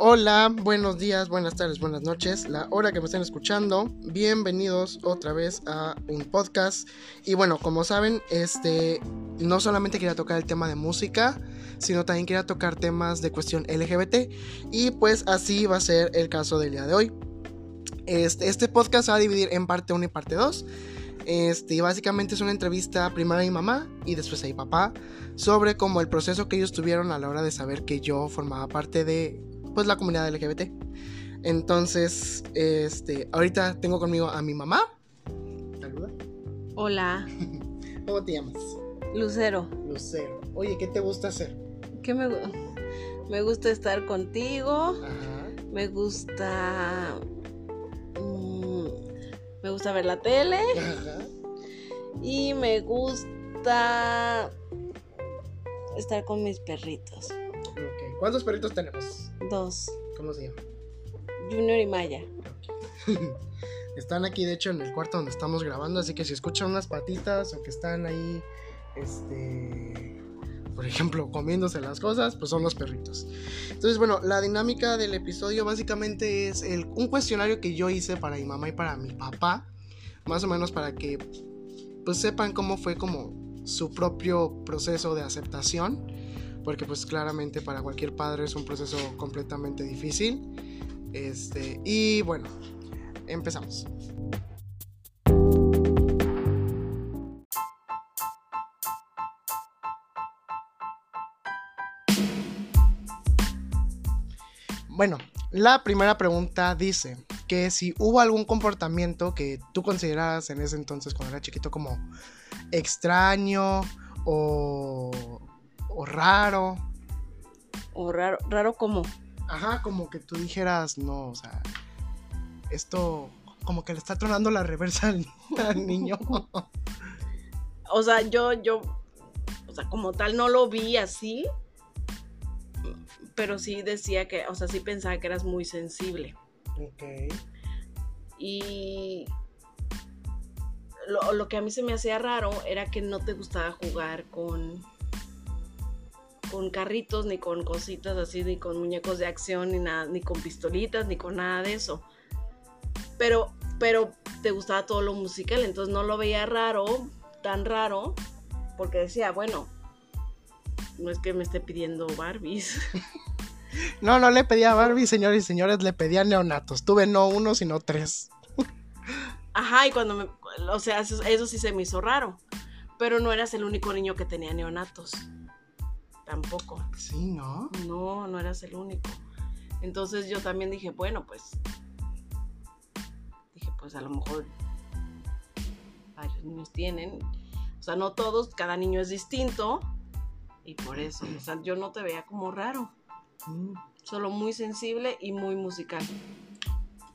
Hola, buenos días, buenas tardes, buenas noches, la hora que me estén escuchando. Bienvenidos otra vez a un podcast. Y bueno, como saben, este no solamente quería tocar el tema de música, sino también quería tocar temas de cuestión LGBT. Y pues así va a ser el caso del día de hoy. Este, este podcast se va a dividir en parte 1 y parte 2. Este, básicamente es una entrevista primero a mi mamá y después a mi papá sobre cómo el proceso que ellos tuvieron a la hora de saber que yo formaba parte de pues la comunidad LGBT. Entonces, este, ahorita tengo conmigo a mi mamá. Saluda. Hola. ¿Cómo te llamas? Lucero. Lucero. Oye, ¿qué te gusta hacer? ¿Qué me, me gusta estar contigo? Ajá. Me gusta me gusta ver la tele. Y me gusta estar con mis perritos. ¿Cuántos perritos tenemos? Dos. ¿Cómo se llama? Junior y Maya. están aquí, de hecho, en el cuarto donde estamos grabando, así que si escuchan unas patitas o que están ahí, este, por ejemplo, comiéndose las cosas, pues son los perritos. Entonces, bueno, la dinámica del episodio básicamente es el, un cuestionario que yo hice para mi mamá y para mi papá, más o menos para que pues sepan cómo fue como su propio proceso de aceptación, porque pues claramente para cualquier padre es un proceso completamente difícil. Este, y bueno, empezamos. Bueno, la primera pregunta dice que si hubo algún comportamiento que tú considerabas en ese entonces cuando era chiquito como extraño o, o raro. O raro, raro como. Ajá, como que tú dijeras, no, o sea, esto como que le está tronando la reversa al, al niño. o sea, yo, yo, o sea, como tal no lo vi así, pero sí decía que, o sea, sí pensaba que eras muy sensible. Ok. Y lo, lo, que a mí se me hacía raro era que no te gustaba jugar con con carritos, ni con cositas así, ni con muñecos de acción, ni nada, ni con pistolitas, ni con nada de eso. Pero, pero te gustaba todo lo musical, entonces no lo veía raro, tan raro, porque decía, bueno, no es que me esté pidiendo Barbies. No, no le pedía Barbie, señores y señores, le pedía neonatos. Tuve no uno, sino tres. Ajá, y cuando me. O sea, eso, sí se me hizo raro. Pero no eras el único niño que tenía neonatos. Tampoco. Sí, ¿no? No, no eras el único. Entonces yo también dije, bueno, pues. Dije, pues a lo mejor varios niños tienen. O sea, no todos, cada niño es distinto. Y por eso, o sea, yo no te veía como raro. Mm. Solo muy sensible y muy musical.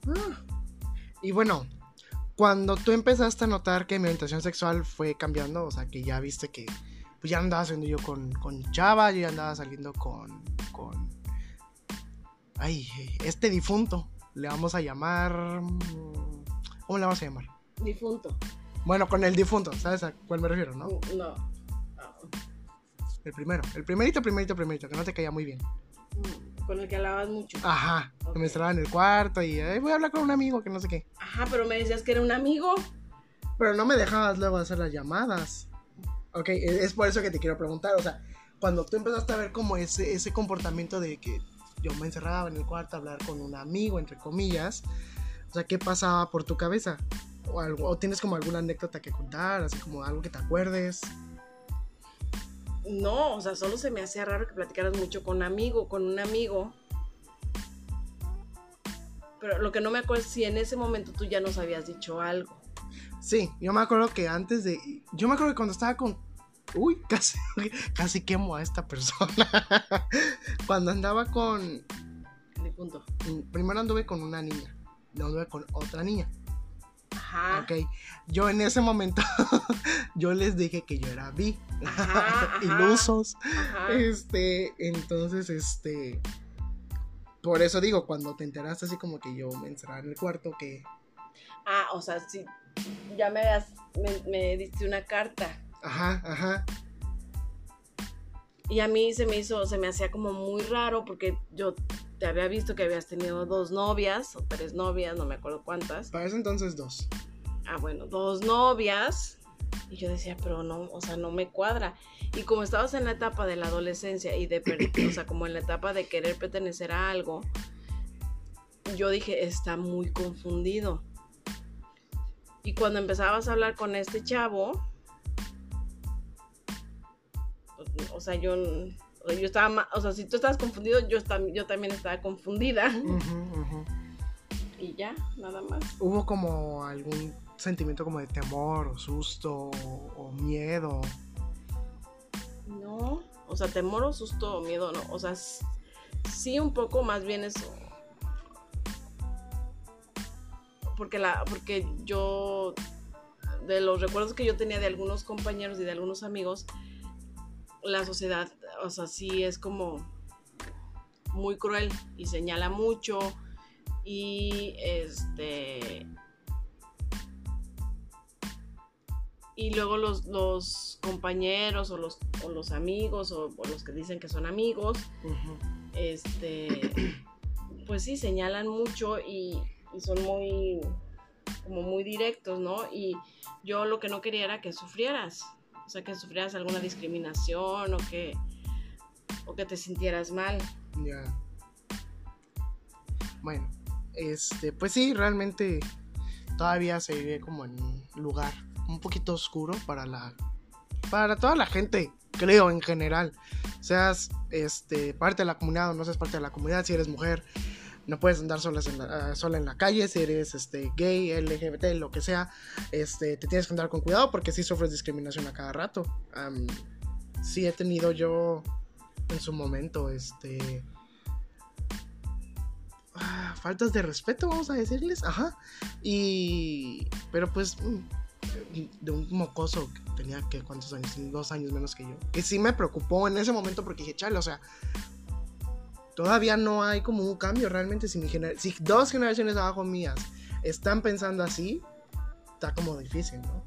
Ah. Y bueno, cuando tú empezaste a notar que mi orientación sexual fue cambiando, o sea, que ya viste que pues ya andaba saliendo yo con, con Chava, yo ya andaba saliendo con, con. Ay, este difunto. Le vamos a llamar. ¿Cómo le vamos a llamar? Difunto. Bueno, con el difunto, ¿sabes a cuál me refiero, no? No. El primero, el primerito, primerito, primerito, que no te caía muy bien. Mm, con el que hablabas mucho. Ajá, que me estaba en el cuarto y voy a hablar con un amigo que no sé qué. Ajá, pero me decías que era un amigo. Pero no me dejabas luego hacer las llamadas. Ok, e, es por eso que te quiero preguntar, o sea, cuando tú empezaste a ver como ese, ese comportamiento de que yo me encerraba en el cuarto a hablar con un amigo, entre comillas, o sea, ¿qué pasaba por tu cabeza? O, algo, tienes como alguna anécdota que contar, así como algo que te acuerdes no, o sea, solo se me hacía raro que platicaras mucho con amigo, con un amigo. Pero lo que no me acuerdo es si en ese momento tú ya nos habías dicho algo. Sí, yo me acuerdo que antes de. Yo me acuerdo que cuando estaba con. Uy, casi, casi quemo a esta persona. cuando andaba con. punto. Primero anduve con una niña. No anduve con otra niña. Ajá. Ok. Yo en ese momento, yo les dije que yo era bi. Ilusos. Este, entonces, este. Por eso digo, cuando te enteraste así como que yo me encerraba en el cuarto, que. Ah, o sea, sí. Ya me, me, diste una carta. Ajá, ajá. Y a mí se me hizo, se me hacía como muy raro porque yo te había visto que habías tenido dos novias o tres novias, no me acuerdo cuántas. Para ese entonces dos. Ah, bueno, dos novias. Y yo decía, pero no, o sea, no me cuadra. Y como estabas en la etapa de la adolescencia y de, o sea, como en la etapa de querer pertenecer a algo, yo dije, está muy confundido. Y cuando empezabas a hablar con este chavo, o sea, yo, yo estaba, o sea, si tú estabas confundido, yo, yo también estaba confundida. Y ya, nada más. ¿Hubo como algún sentimiento como de temor o susto o, miedo? No, o sea, temor o susto o miedo, no. O sea, sí un poco más bien eso. Porque la, porque yo de los recuerdos que yo tenía de algunos compañeros y de algunos amigos, la sociedad, o sea, sí es como muy cruel y señala mucho y este y luego los, los compañeros o los, o los amigos o, los que dicen que son amigos, este, pues sí, señalan mucho y, y, son muy, como muy directos, ¿no? Y yo lo que no quería era que sufrieras, o sea, que sufrieras alguna discriminación o que, o que te sintieras mal. Ya. Bueno, este, pues sí, realmente todavía se vive como en un lugar un poquito oscuro para la para toda la gente, creo en general. Seas este parte de la comunidad o no seas parte de la comunidad, si eres mujer, no puedes andar solas en la, ah, sola en la calle, si eres este gay, LGBT, lo que sea, este te tienes que andar con cuidado porque si sufres discriminación a cada rato. sí he tenido yo en su momento este ah, faltas de respeto, vamos a decirles, ajá. Y pero pues mm, de un mocoso que tenía que cuántos años, dos años menos que yo. Que sí me preocupó en ese momento porque dije, chale, o sea, todavía no hay como un cambio realmente. Si, mi si dos generaciones abajo mías están pensando así, está como difícil, ¿no?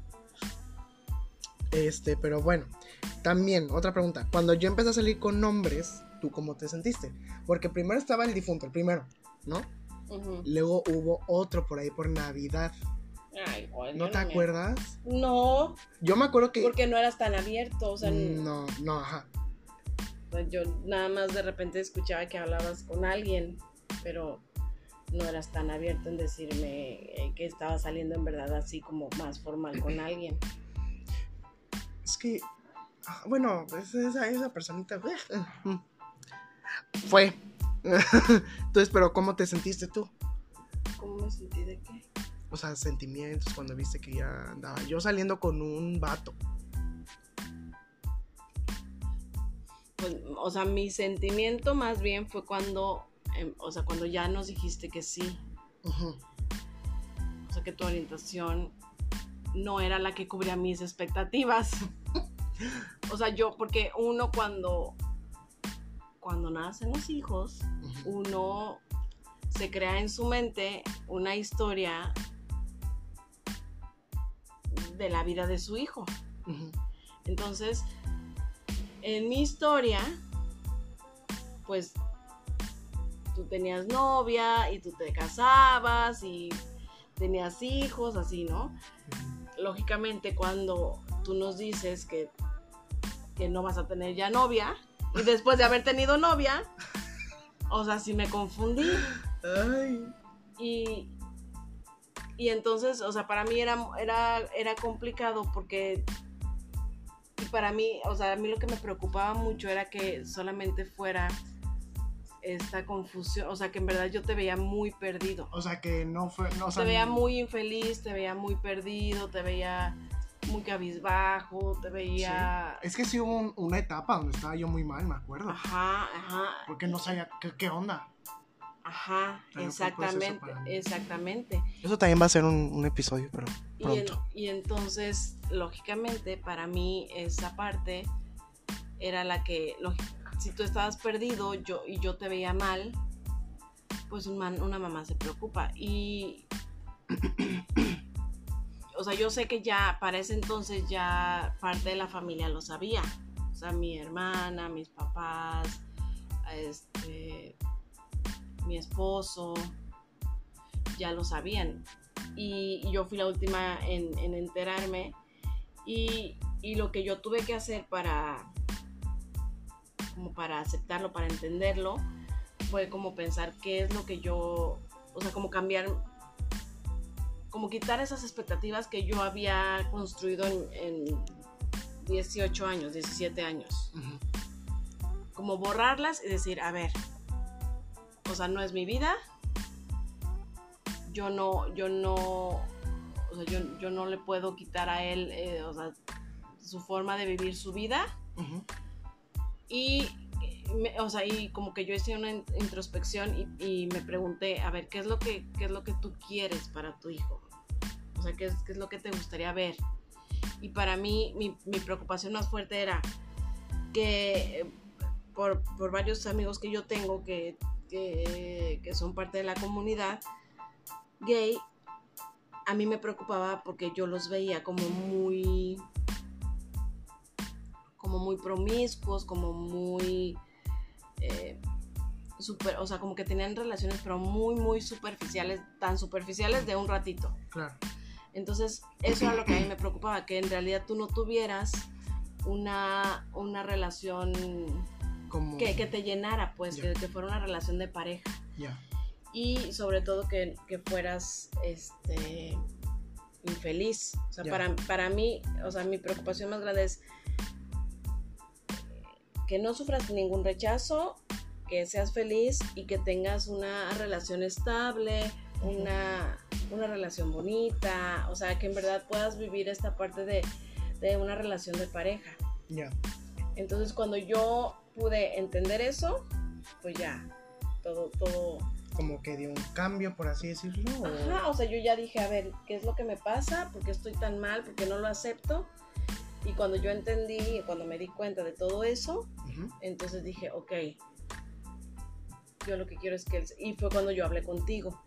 Este, pero bueno, también otra pregunta. Cuando yo empecé a salir con nombres, ¿tú cómo te sentiste? Porque primero estaba el difunto, el primero, ¿no? Luego hubo otro por ahí por Navidad. ¿No te acuerdas? No. Yo me acuerdo que. Porque no eras tan abierto, o sea. No, no, ajá. Pues yo nada más de repente escuchaba que hablabas con alguien, pero no eras tan abierto en decirme eh, que estaba saliendo en verdad así como más formal con alguien. Es que. Ah, bueno, esa, esa personita. Eh, fue. Entonces, pero ¿cómo te sentiste tú? ¿Cómo me sentí de qué? o sea, sentimientos cuando viste que ya andaba yo saliendo con un vato? O sea, mi sentimiento más bien fue cuando, em, o sea, cuando ya nos dijiste que sí. O sea, que tu orientación no era la que cubría mis expectativas. o sea, yo, porque uno cuando, cuando nacen los hijos, uno se crea en su mente una historia de la vida de su hijo. Entonces, en mi historia, pues tú tenías novia y tú te casabas y tenías hijos, así, ¿no? Lógicamente, cuando tú nos dices que, que no vas a tener ya novia, y después de haber tenido novia, o sea, sí me confundí. Y, y entonces, o sea, para mí era, era, era complicado porque para mí, o sea, a mí lo que me preocupaba mucho era que solamente fuera esta confusión, o sea, que en verdad yo te veía muy perdido. O sea, que no fue... No, te veía muy infeliz, te veía muy perdido, te veía muy cabizbajo, te veía... Es que sí hubo una etapa donde estaba yo muy mal, me acuerdo. Ajá, ajá. Porque no sabía qué, qué onda. Ajá, exactamente, exactamente. Eso también va a ser un, episodio, pero pronto. Y, entonces, lógicamente, para mí esa parte era la que, si tú estabas perdido yo, y yo te veía mal, pues una mamá se preocupa. Y, o sea, yo sé que ya para ese entonces ya parte de la familia lo sabía. O sea, mi hermana, mis papás, este mi esposo, ya lo sabían. Y, yo fui la última en, enterarme. Y, y, lo que yo tuve que hacer para, como para aceptarlo, para entenderlo, fue como pensar qué es lo que yo, o sea, como cambiar, como quitar esas expectativas que yo había construido en, 18 años, 17 años. Como borrarlas y decir, a ver, o sea, no es mi vida, yo no, yo no, o sea, yo, no le puedo quitar a él, eh, o sea, su forma de vivir su vida. Y, o sea, y como que yo hice una introspección y, me pregunté, a ver, ¿qué es lo que, qué es lo que tú quieres para tu hijo? O sea, ¿qué es, qué es lo que te gustaría ver? Y para mí, mi, mi preocupación más fuerte era que por, por, varios amigos que yo tengo que, que, que son parte de la comunidad, gay, a mí me preocupaba porque yo los veía como muy como muy promiscuos, como muy eh, super, o sea, como que tenían relaciones pero muy muy superficiales, tan superficiales de un ratito. Claro. Entonces, eso era lo que a mí me preocupaba, que en realidad tú no tuvieras una, una relación como... que, te llenara, pues, que, fuera una relación de pareja. Ya y sobre todo que, fueras este, infeliz. O sea, para, para mí, o sea, mi preocupación más grande es que no sufras ningún rechazo, que seas feliz y que tengas una relación estable, una, relación bonita, o sea, que en verdad puedas vivir esta parte de, una relación de pareja. Ya. Entonces, cuando yo pude entender eso, pues ya, todo, todo, como que dio un cambio, por así decirlo. Ajá, o sea, yo ya dije, a ver, ¿qué es lo que me pasa? ¿Por qué estoy tan mal? ¿Por qué no lo acepto? Y cuando yo entendí, cuando me di cuenta de todo eso, entonces dije, ok, yo lo que quiero es que él... Y fue cuando yo hablé contigo.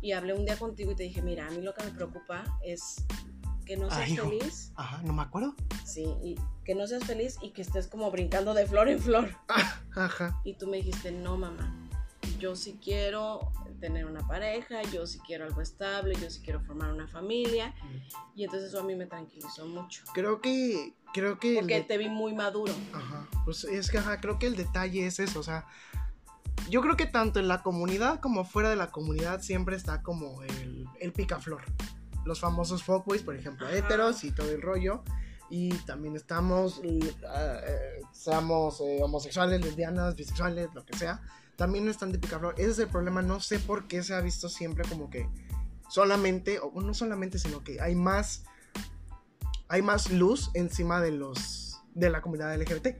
Y hablé un día contigo y te dije, mira, a mí lo que me preocupa es que no seas feliz. Ajá, no me acuerdo. Sí, y que no seas feliz y que estés como brincando de flor en flor. ajá. Y tú me dijiste, no, mamá, yo sí quiero tener una pareja, yo sí quiero algo estable, yo sí quiero formar una familia. Y entonces eso a mí me tranquilizó mucho. Creo que... Creo que Porque te vi muy maduro. Ajá. Pues es que, ajá, creo que el detalle es eso, o sea... Yo creo que tanto en la comunidad como fuera de la comunidad siempre está como el, el picaflor. Los famosos fuckboys, por ejemplo, heteros y todo el rollo y también estamos, uh, seamos eh, homosexuales, lesbianas, bisexuales, lo que sea, también están de picaflor. Ese es el problema, no sé por qué se ha visto siempre como que solamente, o no solamente, sino que hay más, hay más luz encima de los, de la comunidad LGBT.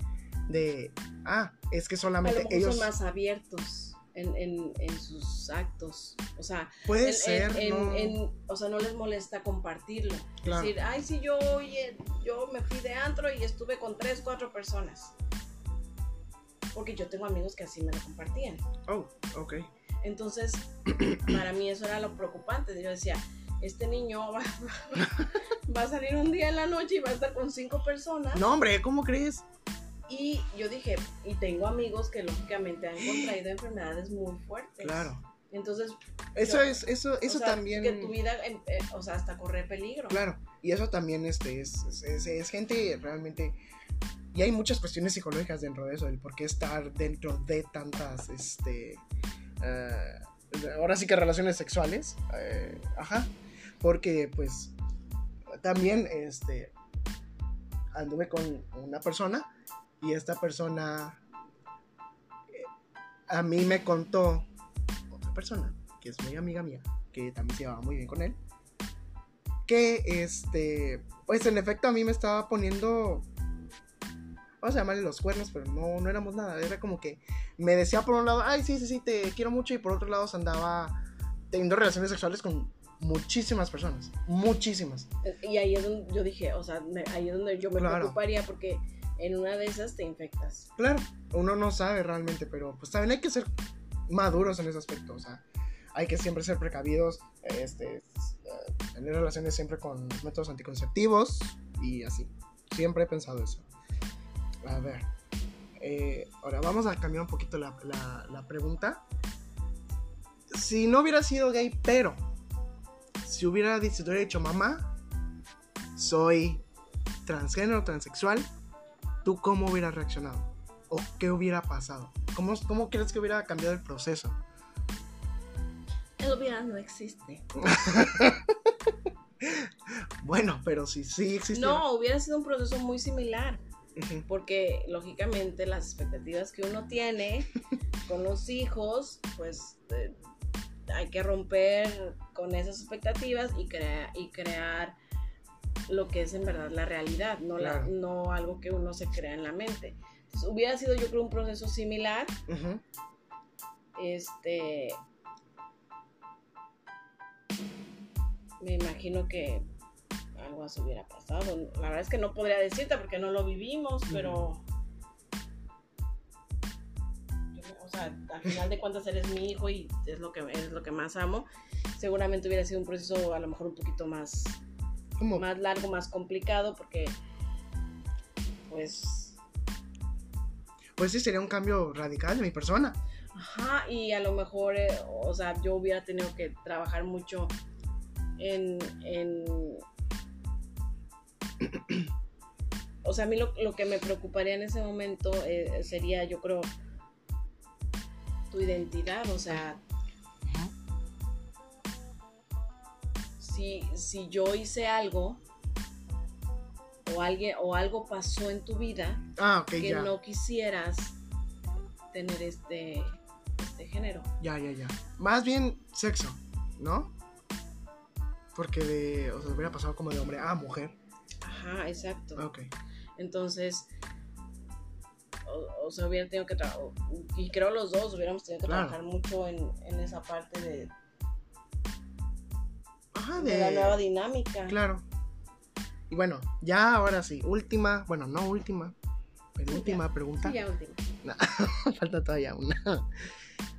De, ah, es que solamente ellos... son más abiertos. En, en, en, sus actos. O sea, puede ser. ¿no? o sea, no les molesta compartirlo. Decir, ay, sí, yo, oye, yo me fui de antro y estuve con tres, cuatro personas porque yo tengo amigos que así me lo compartían. Oh, ok. Entonces, para mí eso era lo preocupante. Yo decía, este niño va, va, a salir un día en la noche y va a estar con cinco personas. No, hombre, ¿cómo crees? Y yo dije, y tengo amigos que lógicamente han contraído enfermedades muy fuertes. Claro. Entonces, eso es, eso, eso también. Que tu vida, eh, o sea, hasta corre peligro. Claro, y eso también este, es, es, es gente realmente y hay muchas cuestiones psicológicas dentro de eso, el por qué estar dentro de tantas, este, eh, ahora sí que relaciones sexuales, eh, ajá, porque pues también, este, anduve con una persona y esta persona eh, a mí me contó otra persona, que es muy amiga mía, que también se llevaba muy bien con él, que este, pues en efecto a mí me estaba poniendo vamos a llamarle los cuernos, pero no, no éramos nada. Era como que me decía por un lado, ay, sí, sí, sí, te quiero mucho, y por otro lado se andaba teniendo relaciones sexuales con muchísimas personas, muchísimas. Y ahí es donde yo dije, o sea, ahí es donde yo me preocuparía porque en una de esas te infectas. Claro, uno no sabe realmente, pero pues también hay que ser maduros en ese aspecto, o sea, hay que siempre ser precavidos, este, eh, tener relaciones siempre con métodos anticonceptivos y así. Siempre he pensado eso. A ver. Eh, ahora vamos a cambiar un poquito la, pregunta. si no hubiera sido gay, pero si hubiera, si hubiera dicho mamá, soy transgénero, transexual, ¿tú cómo hubieras reaccionado? ¿O qué hubiera pasado? ¿Cómo, cómo crees que hubiera cambiado el proceso? El hubiera no existe. bueno, pero si sí existe. No, hubiera sido un proceso muy similar. Porque lógicamente las expectativas que uno tiene con los hijos, pues eh, hay que romper con esas expectativas y, crea y crear lo que es en verdad la realidad, no, la, no algo que uno se crea en la mente. hubiera sido yo creo un proceso similar. Este, me imagino que algo así hubiera pasado. La verdad es que no podría decirte porque no lo vivimos, pero... O sea, al final de cuentas eres mi hijo y es lo que, es lo que más amo. Seguramente hubiera sido un proceso a lo mejor un poquito más, más largo, más complicado, porque pues... Pues sí, sería un cambio radical de mi persona. Ajá, y a lo mejor, eh, o sea, yo hubiera tenido que trabajar mucho en, o sea, a mí lo, que me preocuparía en ese momento eh, sería, yo creo, tu identidad, o sea, si, si yo hice algo o, alguien, o algo pasó en tu vida ah, que no quisieras tener este, este género. Ya, ya, ya. Más bien sexo, ¿no? Porque de, o sea, hubiera pasado como de hombre a mujer. Ajá, exacto. Ok. Entonces, o, sea, hubiera tenido que trabajar, y creo los dos hubiéramos tenido que trabajar mucho en, en, esa parte de, Ajá, de, la nueva dinámica. Claro. Y bueno, ya ahora sí, última, bueno, no última, penúltima pregunta. Sí, ya última. falta todavía una.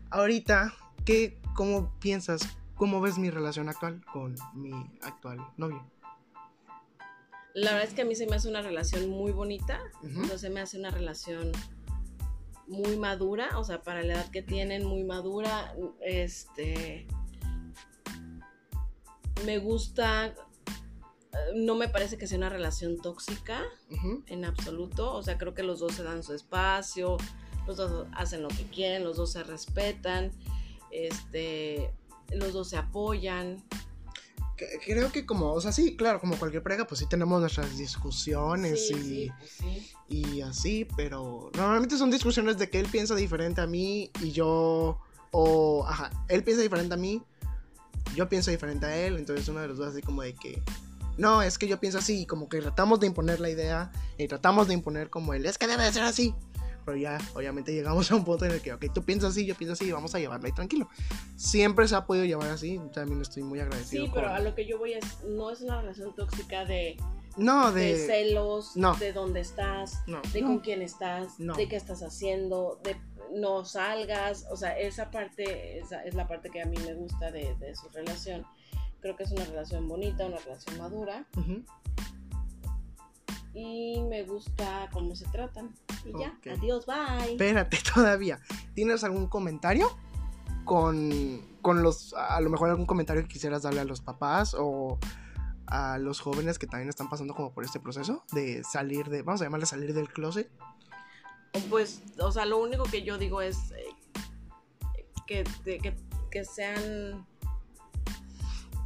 Ahorita, ¿qué, ¿cómo piensas ¿Cómo ves mi relación actual con mi actual novio? La verdad es que a mí se me hace una relación muy bonita, uh se me hace una relación muy madura, o sea, para la edad que tienen, muy madura. Este. Me gusta. No me parece que sea una relación tóxica en absoluto. O sea, creo que los dos se dan su espacio, los dos hacen lo que quieren, los dos se respetan. Este los dos se apoyan. Creo que como, o sea, sí, claro, como cualquier pareja, pues sí tenemos nuestras discusiones y, pues y así, pero normalmente son discusiones de que él piensa diferente a mí y yo, o, ajá, él piensa diferente a mí, yo pienso diferente a él, entonces uno de los dos así como de que, no, es que yo pienso así, y como que tratamos de imponer la idea y tratamos de imponer como él, es que debe de ser así pero ya obviamente llegamos a un punto en el que, ok, tú piensas así, yo pienso así, vamos a llevarla ahí tranquilo. Siempre se ha podido llevar así, también estoy muy agradecido. Sí, pero a lo que yo voy es, no es una relación tóxica de... No, de, celos, de dónde estás, de con quién estás, de qué estás haciendo, de no salgas, o sea, esa parte esa es la parte que a mí me gusta de, su relación. Creo que es una relación bonita, una relación madura. Y me gusta cómo se tratan. Y ya, adiós, bye. Espérate todavía. ¿Tienes algún comentario? Con, con los, a lo mejor algún comentario que quisieras darle a los papás o a los jóvenes que también están pasando como por este proceso de salir de, vamos a llamarle salir del closet? Pues, o sea, lo único que yo digo es eh, que, que, que, sean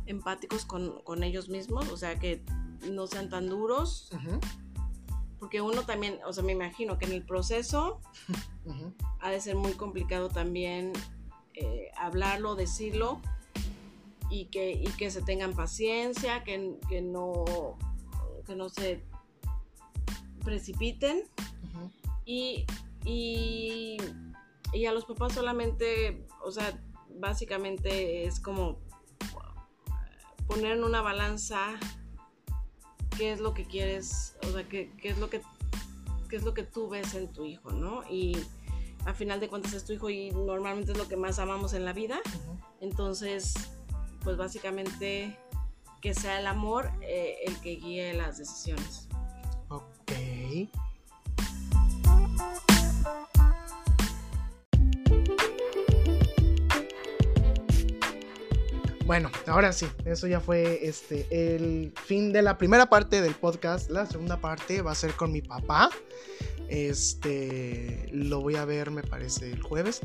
empáticos con, con, ellos mismos, o sea, que no sean tan duros, porque uno también, o sea, me imagino que en el proceso ha de ser muy complicado también eh, hablarlo, decirlo y que, y que se tengan paciencia, que, que, no, que no se precipiten y, y, y a los papás solamente, o sea, básicamente es como poner en una balanza qué es lo que quieres, o sea, qué, es lo que qué es lo que tú ves en tu hijo, ¿no? Y a final de cuentas es tu hijo y normalmente es lo que más amamos en la vida. Entonces, pues básicamente que sea el amor eh, el que guíe las decisiones. Ok. Bueno, ahora sí, eso ya fue este el fin de la primera parte del podcast. La segunda parte va a ser con mi papá. Este lo voy a ver, me parece, el jueves.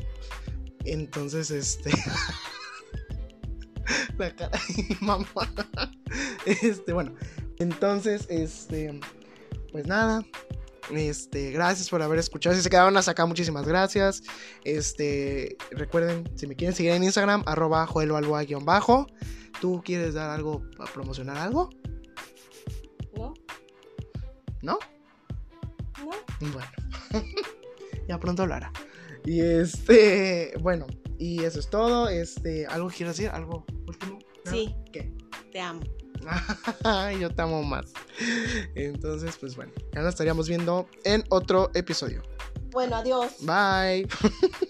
Entonces, este. la cara de mi mamá. Este, bueno. Entonces, este. Pues nada. Este, gracias por haber escuchado. Si se quedaron hasta acá, muchísimas gracias. Este, recuerden, si me quieren seguir en Instagram, arroba bajo ¿Tú quieres dar algo, a promocionar algo? ¿No? ¿No? ¿No? Bueno, ya pronto lo hará. Y este, bueno, y eso es todo. Este, ¿algo quieres decir? ¿Algo último? Sí. ¿Qué? Te amo. Yo te amo más. Entonces, pues bueno, ya nos estaríamos viendo en otro episodio. Bueno, adiós. Bye.